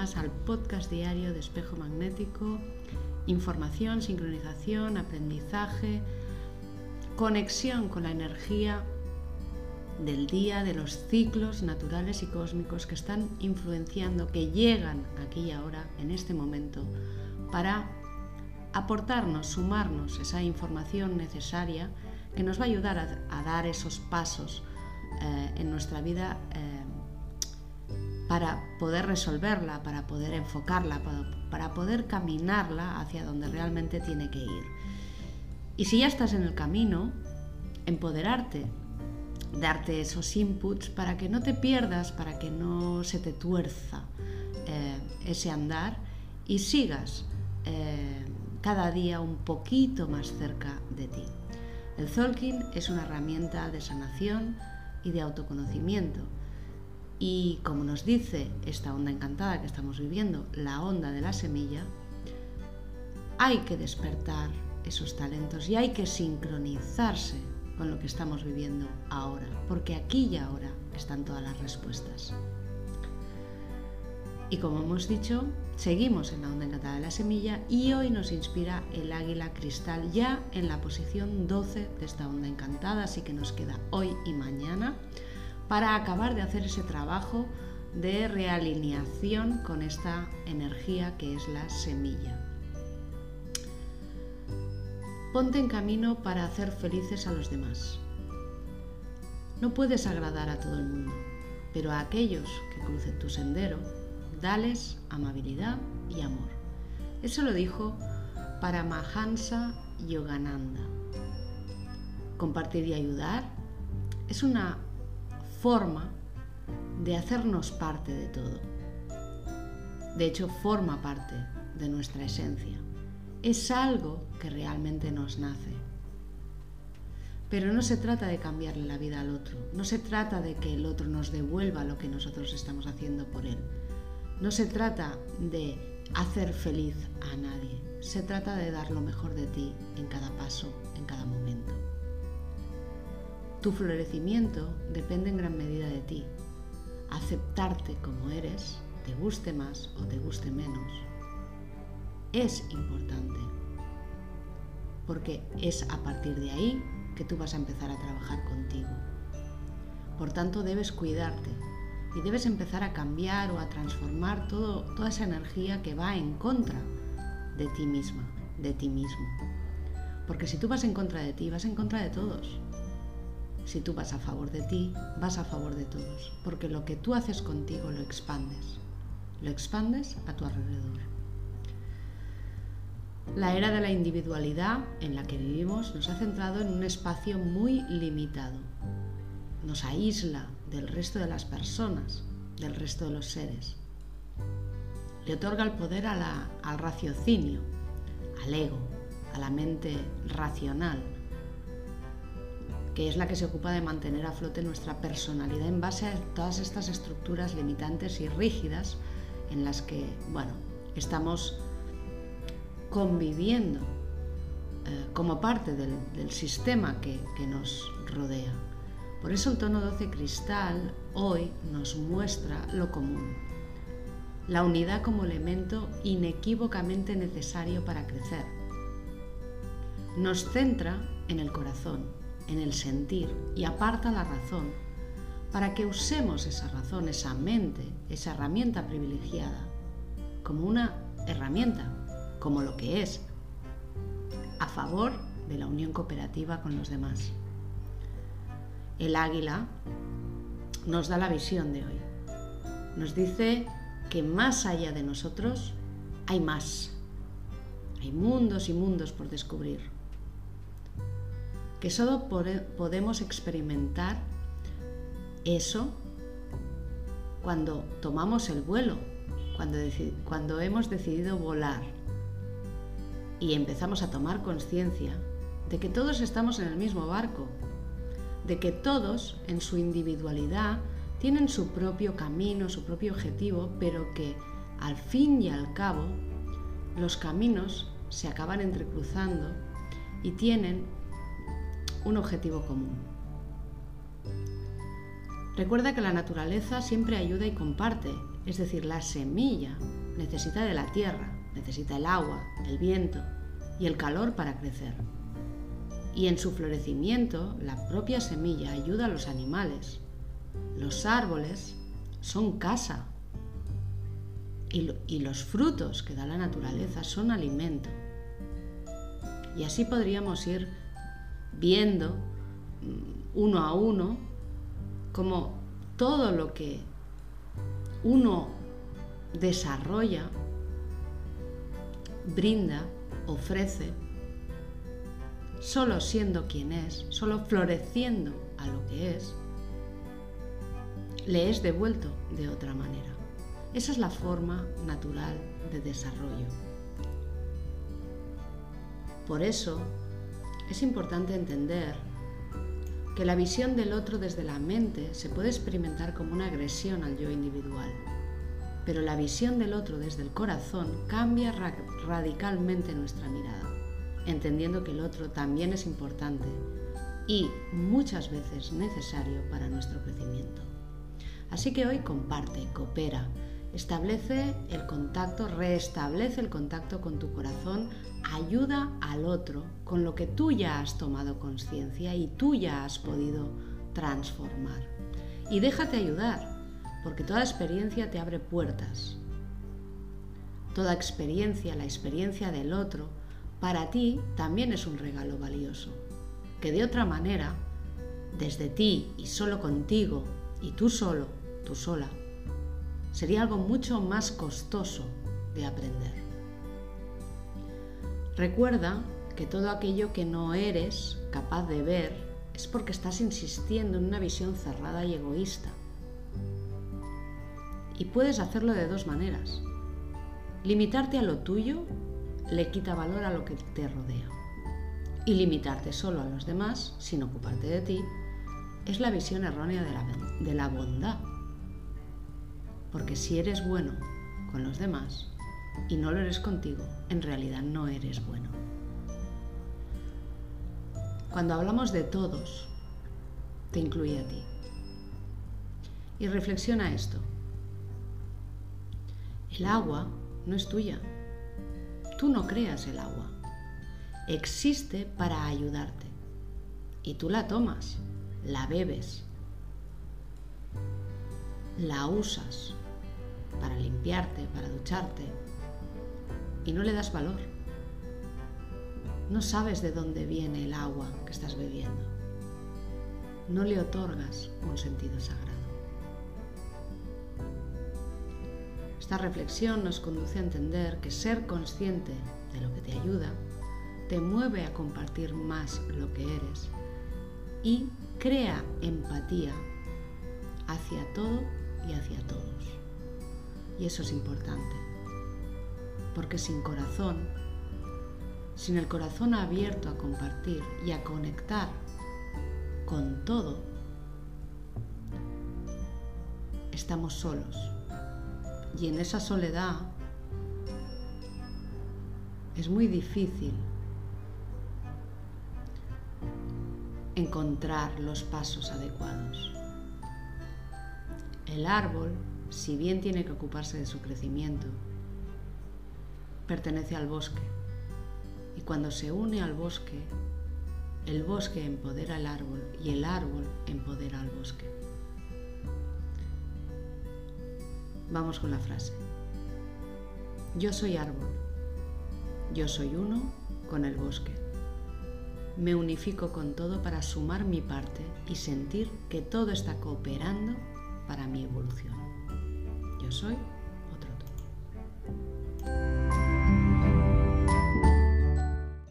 al podcast diario de Espejo Magnético. Información, sincronización, aprendizaje, conexión con la energía del día, de los ciclos naturales y cósmicos que están influenciando, que llegan aquí y ahora, en este momento, para aportarnos, sumarnos esa información necesaria que nos va a ayudar a, dar esos pasos eh, en nuestra vida eh, para poder resolverla, para poder enfocarla, para poder caminarla hacia donde realmente tiene que ir. Y si ya estás en el camino, empoderarte, darte esos inputs para que no te pierdas, para que no se te tuerza eh, ese andar y sigas cada día un poquito más cerca de ti. El Zolkin es una herramienta de sanación y de autoconocimiento. Y como nos dice esta onda encantada que estamos viviendo, la onda de la semilla, hay que despertar esos talentos y hay que sincronizarse con lo que estamos viviendo ahora, porque aquí y ahora están todas las respuestas. Y como hemos dicho, seguimos en la onda encantada de la semilla y hoy nos inspira el águila cristal ya en la posición 12 de esta onda encantada, así que nos queda hoy y mañana para acabar de hacer ese trabajo de realineación con esta energía que es la semilla. Ponte en camino para hacer felices a los demás. No puedes agradar a todo el mundo, pero a aquellos que crucen tu sendero dales amabilidad y amor. Eso lo dijo Paramahansa Yogananda. Compartir y ayudar es una forma de hacernos parte de todo. De hecho, forma parte de nuestra esencia. Es algo que realmente nos nace. Pero no se trata de cambiarle la vida al otro, no se trata de que el otro nos devuelva lo que nosotros estamos haciendo por él. No se trata de hacer feliz a nadie, se trata de dar lo mejor de ti en cada paso, en cada momento. Tu florecimiento depende en gran medida de ti. Aceptarte como eres, te guste más o te guste menos, es importante. Porque es a partir de ahí que tú vas a empezar a trabajar contigo. Por tanto, debes cuidarte, y debes empezar a cambiar o a transformar toda esa energía que va en contra de ti misma, de ti mismo. Porque si tú vas en contra de ti, vas en contra de todos. Si tú vas a favor de ti, vas a favor de todos. Porque lo que tú haces contigo lo expandes. Lo expandes a tu alrededor. La era de la individualidad en la que vivimos nos ha centrado en un espacio muy limitado. Nos aísla del resto de las personas, del resto de los seres. Le otorga el poder al raciocinio, al ego, a la mente racional, que es la que se ocupa de mantener a flote nuestra personalidad en base a todas estas estructuras limitantes y rígidas en las que, bueno, estamos conviviendo eh, como parte del, sistema que nos rodea. Por eso el tono 12 cristal hoy nos muestra lo común, la unidad como elemento inequívocamente necesario para crecer. Nos centra en el corazón, en el sentir y aparta la razón para que usemos esa razón, esa mente, esa herramienta privilegiada, como una herramienta, como lo que es, a favor de la unión cooperativa con los demás el águila, nos da la visión de hoy. Nos dice que más allá de nosotros hay más. Hay mundos y mundos por descubrir. Que solo podemos experimentar eso cuando tomamos el vuelo, cuando, cuando hemos decidido volar y empezamos a tomar conciencia de que todos estamos en el mismo barco, de que todos, en su individualidad, tienen su propio camino, su propio objetivo, pero que al fin y al cabo los caminos se acaban entrecruzando y tienen un objetivo común. Recuerda que la naturaleza siempre ayuda y comparte, es decir, la semilla necesita de la tierra, necesita el agua, el viento y el calor para crecer. Y en su florecimiento, la propia semilla ayuda a los animales. Los árboles son casa y, y los frutos que da la naturaleza son alimento. Y así podríamos ir viendo mm, uno a uno como todo lo que uno desarrolla, brinda, ofrece, solo siendo quien es, solo floreciendo a lo que es, le es devuelto de otra manera. Esa es la forma natural de desarrollo. Por eso es importante entender que la visión del otro desde la mente se puede experimentar como una agresión al yo individual, pero la visión del otro desde el corazón cambia radicalmente nuestra mirada, entendiendo que el otro también es importante y muchas veces necesario para nuestro crecimiento. Así que hoy comparte, coopera, establece el contacto, restablece el contacto con tu corazón, ayuda al otro con lo que tú ya has tomado conciencia y tú ya has podido transformar. Y déjate ayudar, porque toda experiencia te abre puertas. Toda experiencia, la experiencia del otro, para ti también es un regalo valioso, que de otra manera, desde ti y solo contigo, y tú solo, tú sola, sería algo mucho más costoso de aprender. Recuerda que todo aquello que no eres capaz de ver es porque estás insistiendo en una visión cerrada y egoísta. Y puedes hacerlo de dos maneras. Limitarte a lo tuyo le quita valor a lo que te rodea. Y limitarte solo a los demás, sin ocuparte de ti, es la visión errónea de la, de la bondad porque si eres bueno con los demás y no lo eres contigo, en realidad no eres bueno. Cuando hablamos de todos, te incluye a ti. Y reflexiona esto. El agua no es tuya. Tú no creas el agua. Existe para ayudarte. Y tú la tomas, la bebes, la usas para limpiarte, para ducharte, y no le das valor. No sabes de dónde viene el agua que estás bebiendo. No le otorgas un sentido sagrado. Esta reflexión nos conduce a entender que ser consciente de lo que te ayuda te mueve a compartir más lo que eres y crea empatía hacia todo y hacia todos. Y eso es importante. Porque sin corazón, sin el corazón abierto a compartir y a conectar con todo, estamos solos. Y en esa soledad es muy difícil encontrar los pasos adecuados. El árbol si bien tiene que ocuparse de su crecimiento, pertenece al bosque. Y cuando se une al bosque, el bosque empodera al árbol y el árbol empodera al bosque. Vamos con la frase. Yo soy árbol. Yo soy uno con el bosque. Me unifico con todo para sumar mi parte y sentir que todo está cooperando para mi evolución soy